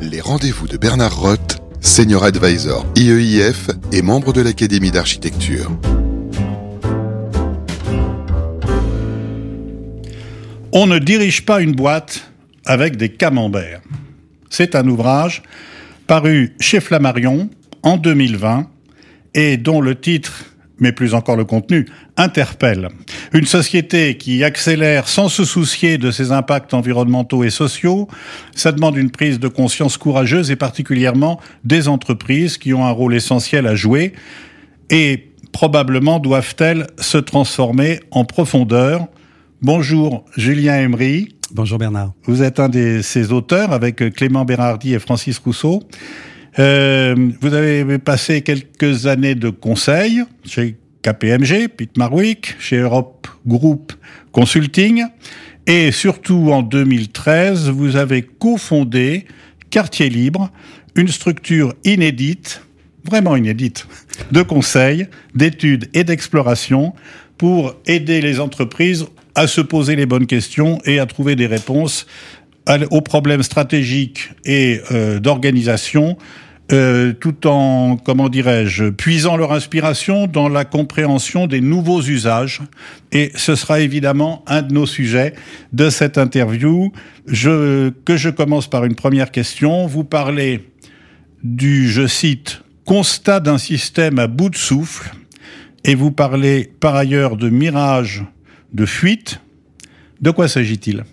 Les rendez-vous de Bernard Roth, Senior Advisor IEIF et membre de l'Académie d'architecture. On ne dirige pas une boîte avec des camemberts. C'est un ouvrage paru chez Flammarion en 2020 et dont le titre mais plus encore le contenu, interpelle. Une société qui accélère sans se soucier de ses impacts environnementaux et sociaux, ça demande une prise de conscience courageuse et particulièrement des entreprises qui ont un rôle essentiel à jouer et probablement doivent-elles se transformer en profondeur. Bonjour Julien Emery. Bonjour Bernard. Vous êtes un de ces auteurs avec Clément Bérardi et Francis Rousseau. Euh, vous avez passé quelques années de conseil chez KPMG, Pete Marwick, chez Europe Group Consulting, et surtout en 2013, vous avez cofondé Quartier Libre, une structure inédite, vraiment inédite, de conseil, d'études et d'exploration pour aider les entreprises à se poser les bonnes questions et à trouver des réponses aux problèmes stratégiques et euh, d'organisation euh, tout en, comment dirais-je, puisant leur inspiration dans la compréhension des nouveaux usages. Et ce sera évidemment un de nos sujets de cette interview. Je, que je commence par une première question. Vous parlez du, je cite, constat d'un système à bout de souffle, et vous parlez par ailleurs de mirage de fuite. De quoi s'agit-il?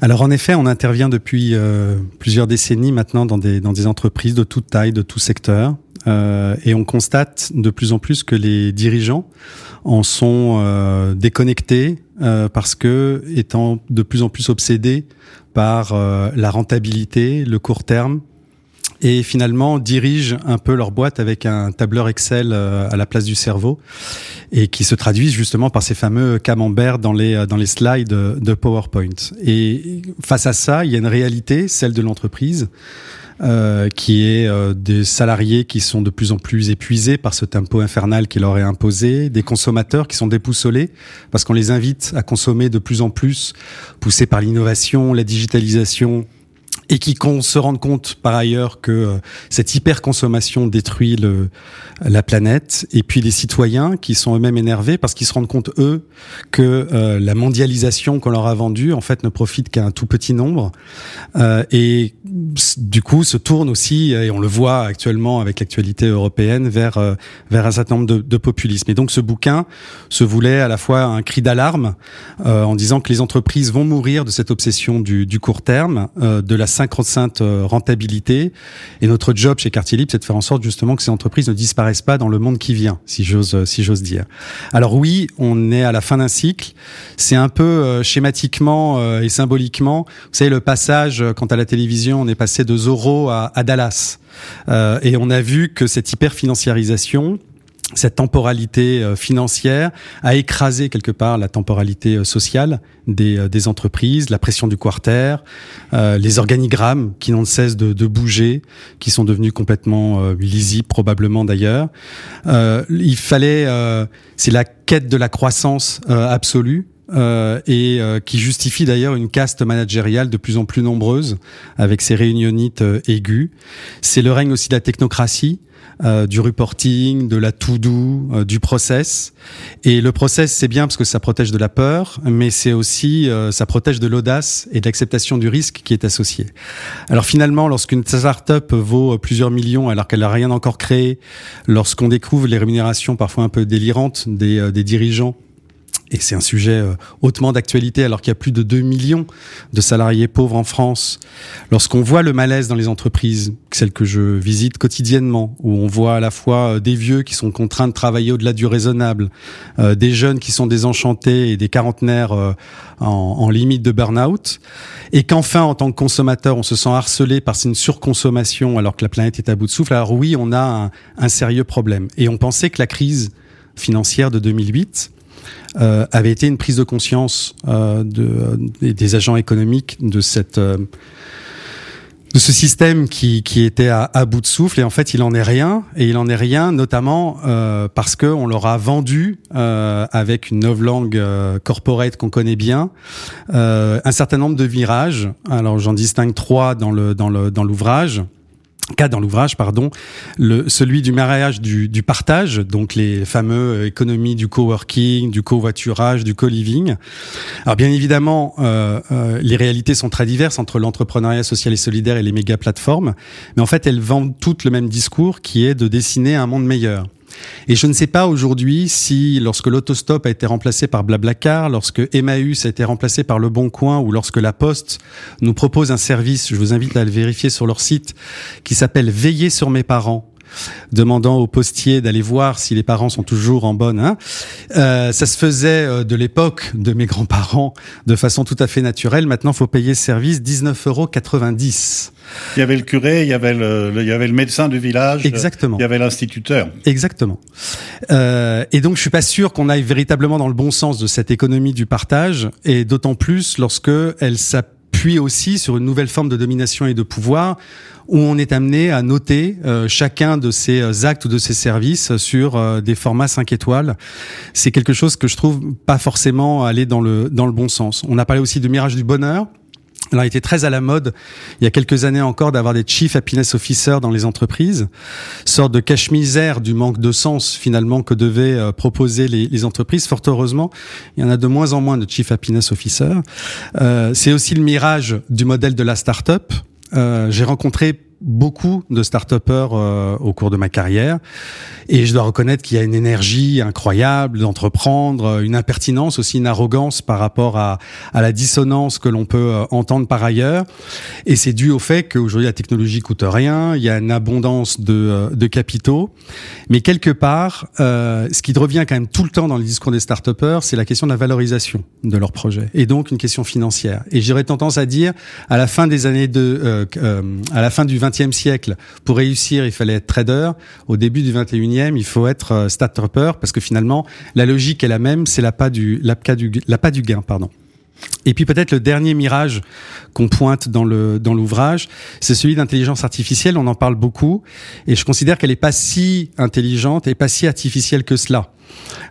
Alors en effet, on intervient depuis euh, plusieurs décennies maintenant dans des, dans des entreprises de toute taille, de tout secteur, euh, et on constate de plus en plus que les dirigeants en sont euh, déconnectés parce que étant de plus en plus obsédés par la rentabilité, le court terme, et finalement dirigent un peu leur boîte avec un tableur Excel à la place du cerveau et qui se traduisent justement par ces fameux camemberts dans les dans les slides de PowerPoint. Et face à ça, il y a une réalité, celle de l'entreprise. Euh, qui est euh, des salariés qui sont de plus en plus épuisés par ce tempo infernal qui leur est imposé, des consommateurs qui sont dépoussolés parce qu'on les invite à consommer de plus en plus, poussés par l'innovation, la digitalisation, et qui se rendent compte par ailleurs que euh, cette hyperconsommation détruit le, la planète, et puis les citoyens qui sont eux-mêmes énervés parce qu'ils se rendent compte eux que euh, la mondialisation qu'on leur a vendue en fait ne profite qu'à un tout petit nombre, euh, et du coup se tournent aussi, et on le voit actuellement avec l'actualité européenne, vers vers un certain nombre de, de populismes. Et donc ce bouquin se voulait à la fois un cri d'alarme en disant que les entreprises vont mourir de cette obsession du, du court terme, de la synchro-sainte euh, rentabilité. Et notre job chez Quartier Libre, c'est de faire en sorte justement que ces entreprises ne disparaissent pas dans le monde qui vient, si j'ose euh, si j'ose dire. Alors oui, on est à la fin d'un cycle. C'est un peu euh, schématiquement et symboliquement, vous savez le passage quand à la télévision on est passé de Zorro à, à Dallas. et on a vu que cette hyper-financiarisation, cette temporalité euh, financière a écrasé quelque part la temporalité euh, sociale des, euh, des entreprises, la pression du quarter, les organigrammes qui n'ont cesse de, de, bouger, qui sont devenus complètement lisibles probablement d'ailleurs. il fallait, c'est la quête de la croissance absolue. Euh, et qui justifie d'ailleurs une caste managériale de plus en plus nombreuse avec ses réunionites euh, aiguës. C'est le règne aussi de la technocratie euh, du reporting, de la to-do, euh, du process. Et le process, c'est bien parce que ça protège de la peur, mais c'est aussi, euh, ça protège de l'audace et de l'acceptation du risque qui est associé. Alors finalement, lorsqu'une start-up vaut plusieurs millions alors qu'elle n'a rien encore créé, lorsqu'on découvre les rémunérations parfois un peu délirantes des, des dirigeants et c'est un sujet euh, hautement d'actualité alors qu'il y a plus de 2 millions de salariés pauvres en France. Lorsqu'on voit le malaise dans les entreprises, celles que je visite quotidiennement, où on voit à la fois euh, des vieux qui sont contraints de travailler au-delà du raisonnable, euh, des jeunes qui sont désenchantés et des quarantenaires en, limite de burn-out, et qu'enfin, en tant que consommateur, on se sent harcelé par une surconsommation alors que la planète est à bout de souffle, alors oui, on a un, un sérieux problème. Et on pensait que la crise financière de 2008 euh, avait été une prise de conscience euh, de, des agents économiques de cette de ce système qui, qui était à, à, bout de souffle. Et en fait il en est rien. Et il en est rien notamment euh, parce que on leur a vendu euh, avec une novlangue euh, corporate qu'on connaît bien euh, un certain nombre de virages. Alors j'en distingue trois dans le dans le dans l'ouvrage cas dans l'ouvrage, pardon, le, celui du mariage du, du, partage, donc les fameux économies du coworking, du covoiturage, du co-living. Alors bien évidemment, euh, euh, les réalités sont très diverses entre l'entrepreneuriat social et solidaire et les méga plateformes, mais en fait elles vendent toutes le même discours qui est de dessiner un monde meilleur. Et je ne sais pas aujourd'hui si, lorsque l'autostop a été remplacé par Blablacar, lorsque Emmaüs a été remplacé par Le Bon Coin, ou lorsque La Poste nous propose un service, je vous invite à le vérifier sur leur site, qui s'appelle Veiller sur mes parents, demandant au postier d'aller voir si les parents sont toujours en bonne. Hein. Euh, ça se faisait euh, de l'époque de mes grands-parents de façon tout à fait naturelle. Maintenant, faut payer ce service 19,90 euros. Il y avait le curé, il y avait le, il y avait le médecin du village. Exactement. Il y avait l'instituteur. Exactement. Euh, et donc, je suis pas sûr qu'on aille véritablement dans le bon sens de cette économie du partage, et d'autant plus lorsque elle s'appuie aussi sur une nouvelle forme de domination et de pouvoir où on est amené à noter euh, chacun de ces euh, actes ou de ces services sur euh, des formats 5 étoiles. C'est quelque chose que je trouve pas forcément aller dans le dans le bon sens. On a parlé aussi de mirage du bonheur. Alors, il était très à la mode il y a quelques années encore d'avoir des chief happiness officers dans les entreprises, sorte de cache-misère du manque de sens finalement que devaient proposer les, les, entreprises. Fort heureusement, il y en a de moins en moins de chief happiness officers. Euh, c'est aussi le mirage du modèle de la start-up. Euh, j'ai rencontré beaucoup de start-upers euh, au cours de ma carrière. Et je dois reconnaître qu'il y a une énergie incroyable d'entreprendre, une impertinence aussi, une arrogance par rapport à, à la dissonance que l'on peut euh, entendre par ailleurs. Et c'est dû au fait qu'aujourd'hui la technologie coûte rien, il y a une abondance de, euh, de capitaux. Mais quelque part euh, ce qui revient quand même tout le temps dans le discours des start-upers c'est la question de la valorisation de leur projet et donc une question financière. Et j'aurais tendance à dire à la fin des années de à la fin du 20 20e siècle, pour réussir, il fallait être trader. Au début du 21e, il faut être euh, start-upper parce que finalement, la logique est la même, c'est la pas du, la la du gain, pardon. Et puis peut-être le dernier mirage qu'on pointe dans le dans l'ouvrage, c'est celui d'intelligence artificielle. On en parle beaucoup et je considère qu'elle est pas si intelligente et pas si artificielle que cela.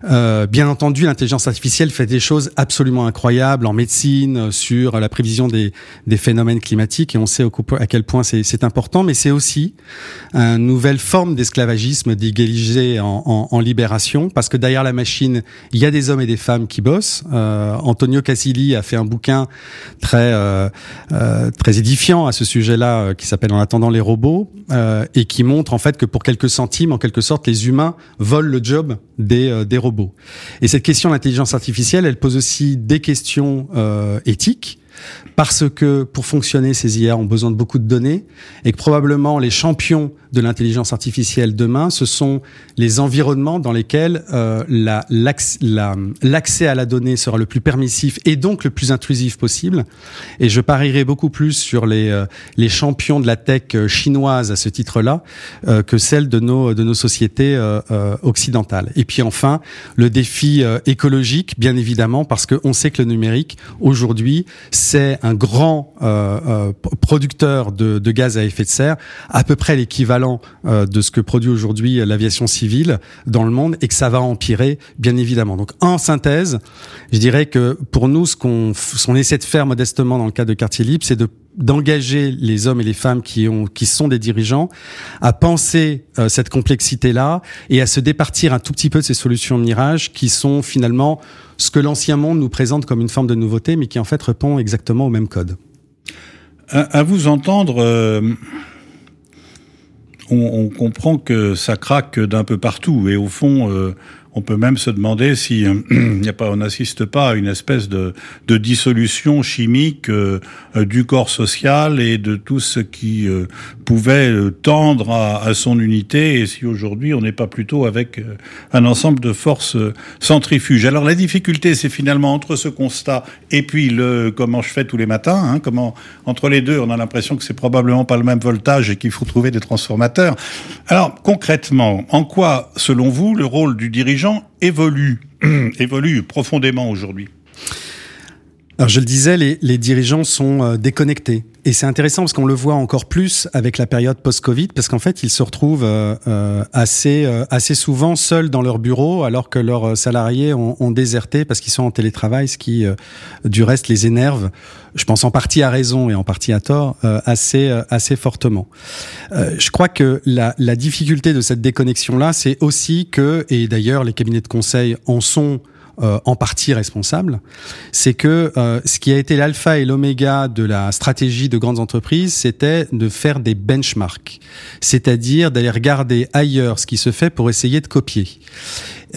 Euh, bien entendu, l'intelligence artificielle fait des choses absolument incroyables en médecine, sur la prévision des, des phénomènes climatiques, et on sait à quel point c'est important, mais c'est aussi une nouvelle forme d'esclavagisme déguisé en, en, en, libération, parce que derrière la machine, il y a des hommes et des femmes qui bossent. Euh, Antonio Casilli a fait un bouquin très euh, euh très édifiant à ce sujet-là, euh, qui s'appelle En attendant les robots, et qui montre en fait que pour quelques centimes, en quelque sorte, les humains volent le job des des, robots. Et cette question de l'intelligence artificielle, elle pose aussi des questions éthiques parce que pour fonctionner, ces IA ont besoin de beaucoup de données et que probablement les champions de l'intelligence artificielle demain, ce sont les environnements dans lesquels euh, l'accès à la donnée sera le plus permissif et donc le plus intrusif possible. Et je parierai beaucoup plus sur les, euh, les champions de la tech euh, chinoise à ce titre-là que celle de nos, de nos sociétés occidentales. Et puis enfin, le défi écologique, bien évidemment, parce qu'on sait que le numérique, aujourd'hui, c'est un grand producteur de gaz à effet de serre, à peu près l'équivalent euh, de ce que produit aujourd'hui l'aviation civile dans le monde et que ça va empirer, bien évidemment. Donc, en synthèse, je dirais que pour nous, ce qu'on essaie de faire modestement dans le cadre de Quartier Libre, c'est de d'engager les hommes et les femmes qui ont qui sont des dirigeants à penser euh, cette complexité là et à se départir un tout petit peu de ces solutions mirage qui sont finalement ce que l'ancien monde nous présente comme une forme de nouveauté mais qui en fait répond exactement au même code. À, vous entendre euh, on, on, comprend que ça craque d'un peu partout. Et au fond, euh, on peut même se demander si euh, a pas, on n'assiste pas à une espèce de, de dissolution chimique euh, euh, du corps social et de tout ce qui pouvait tendre à, son unité. Et si aujourd'hui on n'est pas plutôt avec un ensemble de forces centrifuges. Alors la difficulté, c'est finalement entre ce constat et puis le comment je fais tous les matins. Hein, comment entre les deux, on a l'impression que c'est probablement pas le même voltage et qu'il faut trouver des transformateurs. Alors concrètement, en quoi, selon vous, le rôle du dirigeant évolue, évolue profondément aujourd'hui? Alors je le disais, les, dirigeants sont euh, déconnectés et c'est intéressant parce qu'on le voit encore plus avec la période post-Covid, parce qu'en fait, ils se retrouvent euh, euh, assez, euh, assez souvent seuls dans leur bureau, alors que leurs salariés ont, ont déserté parce qu'ils sont en télétravail, ce qui, du reste, les énerve. Je pense en partie à raison et en partie à tort, assez, assez fortement. je crois que la, la difficulté de cette déconnexion-là, c'est aussi que, et d'ailleurs, les cabinets de conseil en sont euh, en partie responsable, c'est que euh, ce qui a été l'alpha et l'oméga de la stratégie de grandes entreprises, c'était de faire des benchmarks, c'est-à-dire d'aller regarder ailleurs ce qui se fait pour essayer de copier.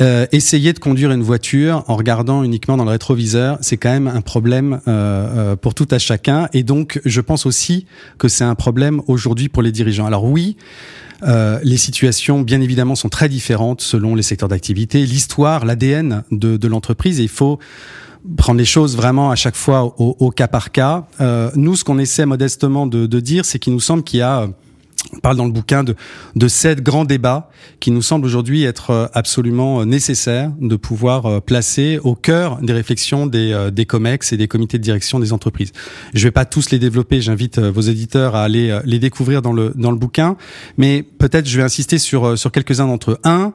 Euh, essayer de conduire une voiture en regardant uniquement dans le rétroviseur, c'est quand même un problème euh, pour tout à chacun. Et donc, je pense aussi que c'est un problème aujourd'hui pour les dirigeants. Alors oui, euh, les situations, bien évidemment, sont très différentes selon les secteurs d'activité, l'histoire, l'ADN de, de l'entreprise. Et il faut prendre les choses vraiment à chaque fois au, cas par cas. Euh, nous, ce qu'on essaie modestement de, de dire, c'est qu'il nous semble qu'il y a on parle dans le bouquin de, de sept grands débats qui nous semblent aujourd'hui être euh, absolument euh, nécessaires de pouvoir euh, placer au cœur des réflexions des, des COMEX et des comités de direction des entreprises. Je vais pas tous les développer, j'invite vos éditeurs à aller les découvrir dans le, dans le bouquin, mais peut-être je vais insister sur, sur quelques-uns d'entre eux. Un,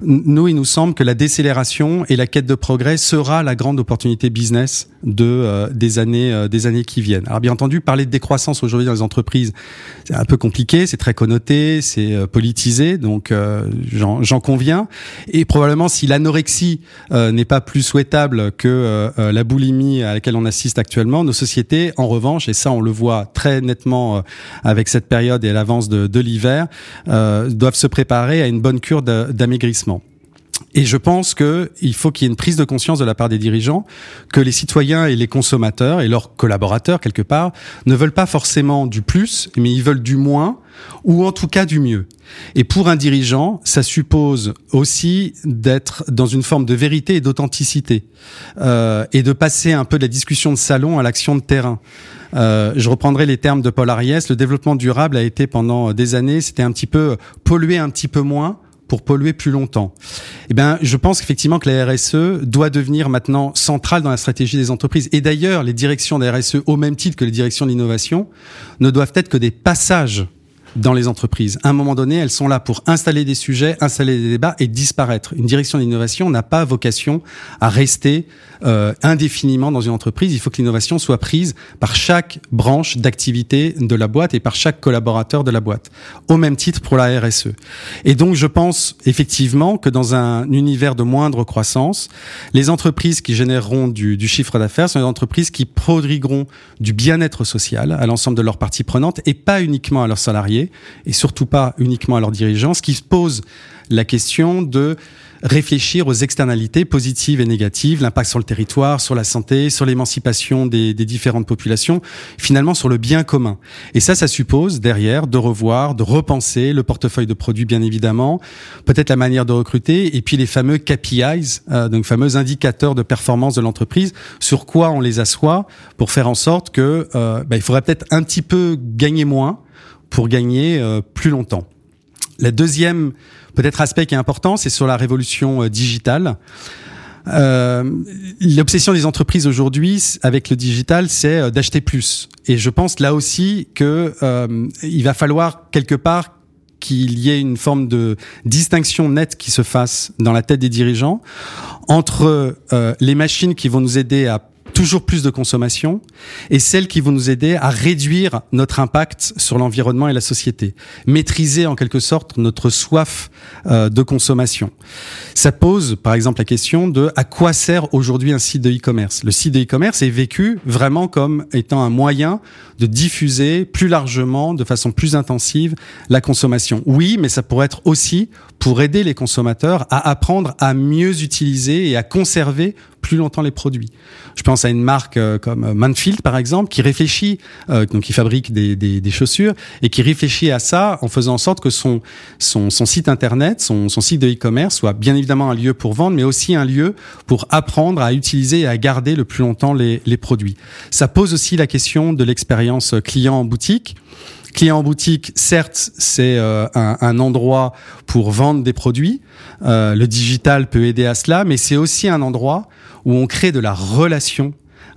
nous, il nous semble que la décélération et la quête de progrès sera la grande opportunité business de, des, années, des années qui viennent. Alors bien entendu, parler de décroissance aujourd'hui dans les entreprises, c'est un peu compliqué, c'est très connoté, c'est euh, politisé, donc euh, j'en conviens. Et probablement, si l'anorexie euh, n'est pas plus souhaitable que la boulimie à laquelle on assiste actuellement, nos sociétés, en revanche, et ça on le voit très nettement avec cette période et l'avance de, de l'hiver, doivent se préparer à une bonne cure d'amaigrissement. Et je pense qu'il faut qu'il y ait une prise de conscience de la part des dirigeants que les citoyens et les consommateurs et leurs collaborateurs, quelque part, ne veulent pas forcément du plus, mais ils veulent du moins ou en tout cas du mieux. Et pour un dirigeant, ça suppose aussi d'être dans une forme de vérité et d'authenticité euh, et de passer un peu de la discussion de salon à l'action de terrain. Euh, je reprendrai les termes de Paul Ariès. Le développement durable a été pendant des années, c'était un petit peu polluer un petit peu moins pour polluer plus longtemps. Eh bien, je pense effectivement que la RSE doit devenir maintenant centrale dans la stratégie des entreprises. Et d'ailleurs, les directions de la RSE, au même titre que les directions d'innovation, ne doivent être que des passages dans les entreprises. À un moment donné, elles sont là pour installer des sujets, installer des débats et disparaître. Une direction d'innovation n'a pas vocation à rester euh, indéfiniment dans une entreprise. Il faut que l'innovation soit prise par chaque branche d'activité de la boîte et par chaque collaborateur de la boîte. Au même titre pour la RSE. Et donc, je pense effectivement que dans un univers de moindre croissance, les entreprises qui généreront du, du chiffre d'affaires sont des entreprises qui prodigueront du bien-être social à l'ensemble de leurs parties prenantes et pas uniquement à leurs salariés et surtout pas uniquement à leurs dirigeants, ce qui se pose la question de réfléchir aux externalités positives et négatives, l'impact sur le territoire, sur la santé, sur l'émancipation des, différentes populations, finalement sur le bien commun. Et ça, ça suppose derrière de revoir, de repenser le portefeuille de produits, bien évidemment, peut-être la manière de recruter, et puis les fameux KPIs, euh, donc fameux indicateurs de performance de l'entreprise, sur quoi on les assoit pour faire en sorte que euh, bah, il faudrait peut-être un petit peu gagner moins pour gagner euh, plus longtemps. La deuxième peut-être aspect qui est important, c'est sur la révolution euh, digitale. Euh, L'obsession des entreprises aujourd'hui avec le digital, c'est euh, d'acheter plus. Et je pense là aussi que il va falloir quelque part qu'il y ait une forme de distinction nette qui se fasse dans la tête des dirigeants entre les machines qui vont nous aider à toujours plus de consommation et celles qui vont nous aider à réduire notre impact sur l'environnement et la société, maîtriser en quelque sorte notre soif euh, de consommation. Ça pose par exemple la question de à quoi sert aujourd'hui un site de e-commerce. Le site de e-commerce est vécu vraiment comme étant un moyen de diffuser plus largement, de façon plus intensive, la consommation. Oui, mais ça pourrait être aussi pour aider les consommateurs à apprendre à mieux utiliser et à conserver plus longtemps les produits. Je pense à une marque euh, comme Manfield par exemple qui réfléchit, euh, donc qui fabrique des, des, des, chaussures et qui réfléchit à ça en faisant en sorte que son son, son site internet, son, son site de e-commerce soit bien évidemment un lieu pour vendre, mais aussi un lieu pour apprendre à utiliser et à garder le plus longtemps les, les produits. Ça pose aussi la question de l'expérience client en boutique. Client en boutique, certes, c'est euh, un, un, endroit pour vendre des produits. le digital peut aider à cela, mais c'est aussi un endroit où on crée de la relation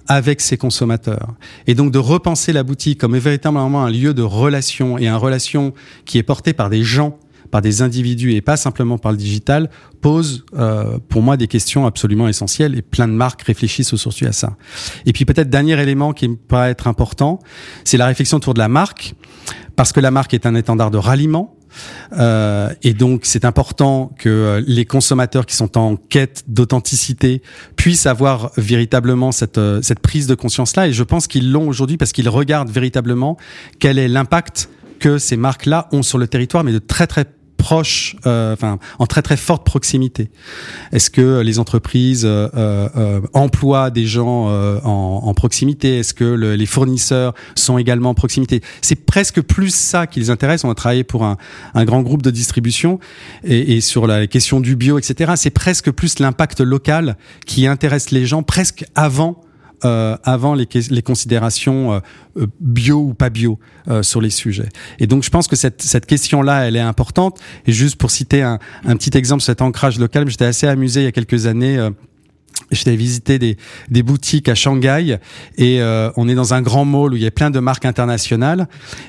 avec ses consommateurs. Et donc de repenser la boutique comme véritablement un lieu de relation et un relation qui est porté par des gens par des individus et pas simplement par le digital pose euh, pour moi des questions absolument essentielles et plein de marques réfléchissent aujourd'hui à ça. Et puis peut-être dernier élément qui me paraît être important, c'est la réflexion autour de la marque parce que la marque est un étendard de ralliement euh, et donc, c'est important que euh, les consommateurs qui sont en quête d'authenticité puissent avoir véritablement cette, euh, cette prise de conscience-là. Et je pense qu'ils l'ont aujourd'hui parce qu'ils regardent véritablement quel est l'impact que ces marques-là ont sur le territoire, mais de très très proche, euh, enfin en très très forte proximité. Est-ce que les entreprises euh, euh, emploient des gens en, en, proximité? Est-ce que le, les fournisseurs sont également en proximité? C'est presque plus ça qui les intéresse. On a travaillé pour un, un grand groupe de distribution et, et sur la question du bio, etc. C'est presque plus l'impact local qui intéresse les gens presque avant euh, avant les, considérations euh, euh, bio ou pas bio sur les sujets. Et donc je pense que cette, question-là, elle est importante. Et juste pour citer un, petit exemple, cet ancrage local, j'étais assez amusé il y a quelques années. J'étais visiter des, boutiques à Shanghai et on est dans un grand mall où il y a plein de marques internationales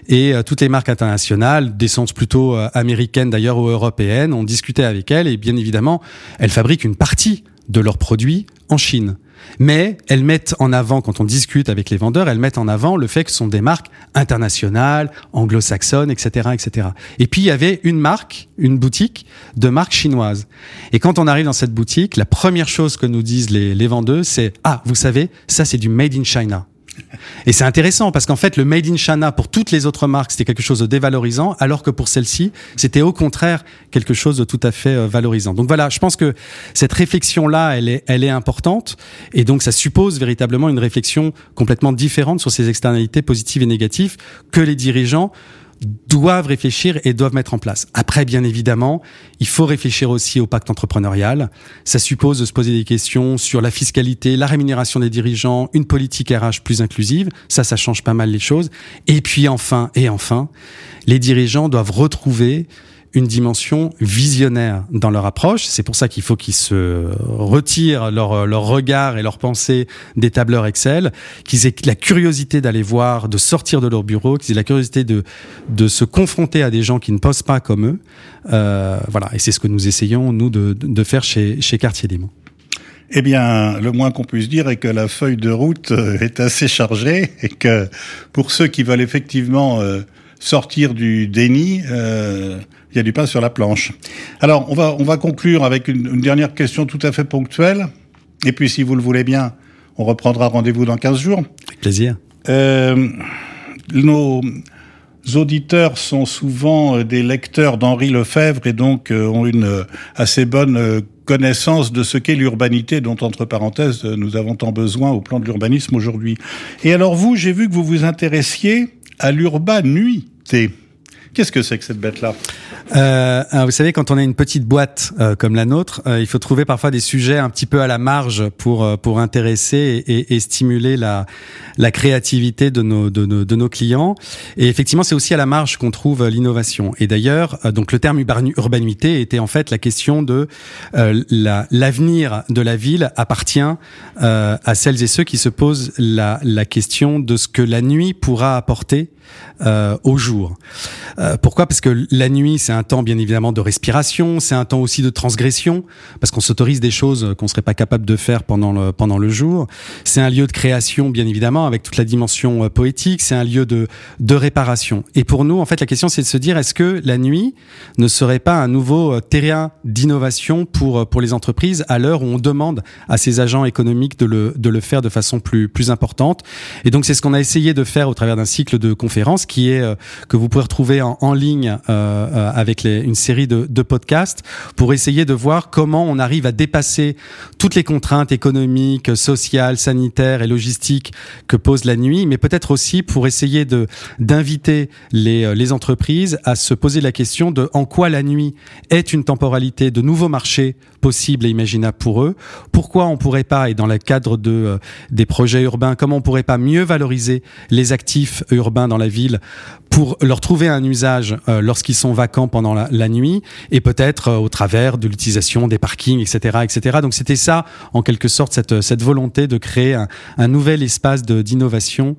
et toutes les marques internationales, d'essence plutôt américaines d'ailleurs ou européennes, on discutait avec elles et bien évidemment, elles fabriquent une partie de leurs produits en Chine. Mais elles mettent en avant, quand on discute avec les vendeurs, elles mettent en avant le fait que ce sont des marques internationales, anglo-saxonnes, etc., etc. Et puis il y avait une marque, une boutique de marque chinoise. Et quand on arrive dans cette boutique, la première chose que nous disent les, les vendeuses, c'est ah, vous savez, ça c'est du made in China. Et c'est intéressant parce qu'en fait, le Made in China pour toutes les autres marques, c'était quelque chose de dévalorisant, alors que pour celle-ci, c'était au contraire quelque chose de tout à fait euh, valorisant. Donc voilà, je pense que cette réflexion-là, elle est, elle est importante. Et donc, ça suppose véritablement une réflexion complètement différente sur ces externalités positives et négatives que les dirigeants doivent réfléchir et doivent mettre en place. Après, bien évidemment, il faut réfléchir aussi au pacte entrepreneurial. Ça suppose de se poser des questions sur la fiscalité, la rémunération des dirigeants, une politique RH plus inclusive. Ça, ça change pas mal les choses. Et puis enfin, et enfin, les dirigeants doivent retrouver une dimension visionnaire dans leur approche. C'est pour ça qu'il faut qu'ils se retirent leur, leur regard et leur pensée des tableurs Excel, qu'ils aient la curiosité d'aller voir, de sortir de leur bureau, qu'ils aient la curiosité de, de se confronter à des gens qui ne posent pas comme eux. Euh, voilà, et c'est ce que nous essayons, nous, de, de faire chez, chez Quartier Libre. Eh bien, le moins qu'on puisse dire est que la feuille de route euh, est assez chargée et que pour ceux qui veulent effectivement euh, sortir du déni, euh, il y a du pain sur la planche. Alors, on va, on va conclure avec une, une, dernière question tout à fait ponctuelle. Et puis, si vous le voulez bien, on reprendra rendez-vous dans 15 jours. Avec plaisir. Euh, nos auditeurs sont souvent euh, des lecteurs d'Henri Lefebvre et donc ont une assez bonne connaissance de ce qu'est l'urbanité, dont, entre parenthèses, nous avons tant besoin au plan de l'urbanisme aujourd'hui. Et alors, vous, j'ai vu que vous vous intéressiez à The. Qu'est-ce que c'est que cette bête-là? Euh, Vous savez, quand on a une petite boîte euh, comme la nôtre, euh, il faut trouver parfois des sujets un petit peu à la marge pour euh, pour intéresser et, et, stimuler la la créativité de nos de nos, de nos clients. Et effectivement, c'est aussi à la marge qu'on trouve l'innovation. Et d'ailleurs, euh, donc le terme urbanuité était en fait la question de la l'avenir de la ville appartient à celles et ceux qui se posent la la question de ce que la nuit pourra apporter euh, au jour. Euh, pourquoi? Parce que la nuit, c'est un temps bien évidemment de respiration, c'est un temps aussi de transgression, parce qu'on s'autorise des choses qu'on serait pas capable de faire pendant le, pendant le jour. C'est un lieu de création, bien évidemment, avec toute la dimension euh, poétique, c'est un lieu de, de réparation. Et pour nous, en fait, la question, c'est de se dire, est-ce que la nuit ne serait pas un nouveau euh, terrain d'innovation pour, pour les entreprises à l'heure où on demande à ces agents économiques de le, de le faire de façon plus, plus importante? Et donc, c'est ce qu'on a essayé de faire au travers d'un cycle de conférences qui est que vous pouvez retrouver en, en ligne euh, euh, avec une série de, de, podcasts pour essayer de voir comment on arrive à dépasser toutes les contraintes économiques, sociales, sanitaires et logistiques que pose la nuit, mais peut-être aussi pour essayer de d'inviter les, les entreprises à se poser la question de en quoi la nuit est une temporalité de nouveaux marchés possibles et imaginables pour eux. Pourquoi on pourrait pas, et dans le cadre de des projets urbains, comment on pourrait pas mieux valoriser les actifs urbains dans la ville pour leur trouver un usage usage lorsqu'ils sont vacants pendant la, nuit, et peut-être au travers de l'utilisation des parkings, etc., etc. Donc c'était ça, en quelque sorte, cette, cette volonté de créer un, un nouvel espace d'innovation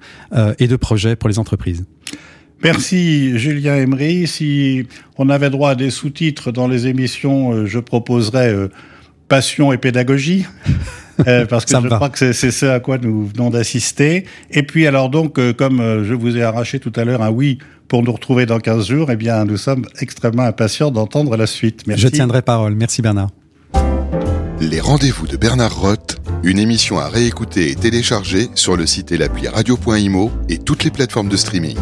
et de projet pour les entreprises. Merci Julien Emery. Si on avait droit à des sous-titres dans les émissions, je proposerais passion et pédagogie. Euh, parce que je crois que c'est ce à quoi nous venons d'assister. Et puis alors donc, euh, comme euh, je vous ai arraché tout à l'heure un oui pour nous retrouver dans 15 jours, eh bien nous sommes extrêmement impatients d'entendre la suite. Merci. Je tiendrai parole. Merci Bernard. Les rendez-vous de Bernard Roth, une émission à réécouter et télécharger sur le site et l'appli radio.imo et toutes les plateformes de streaming.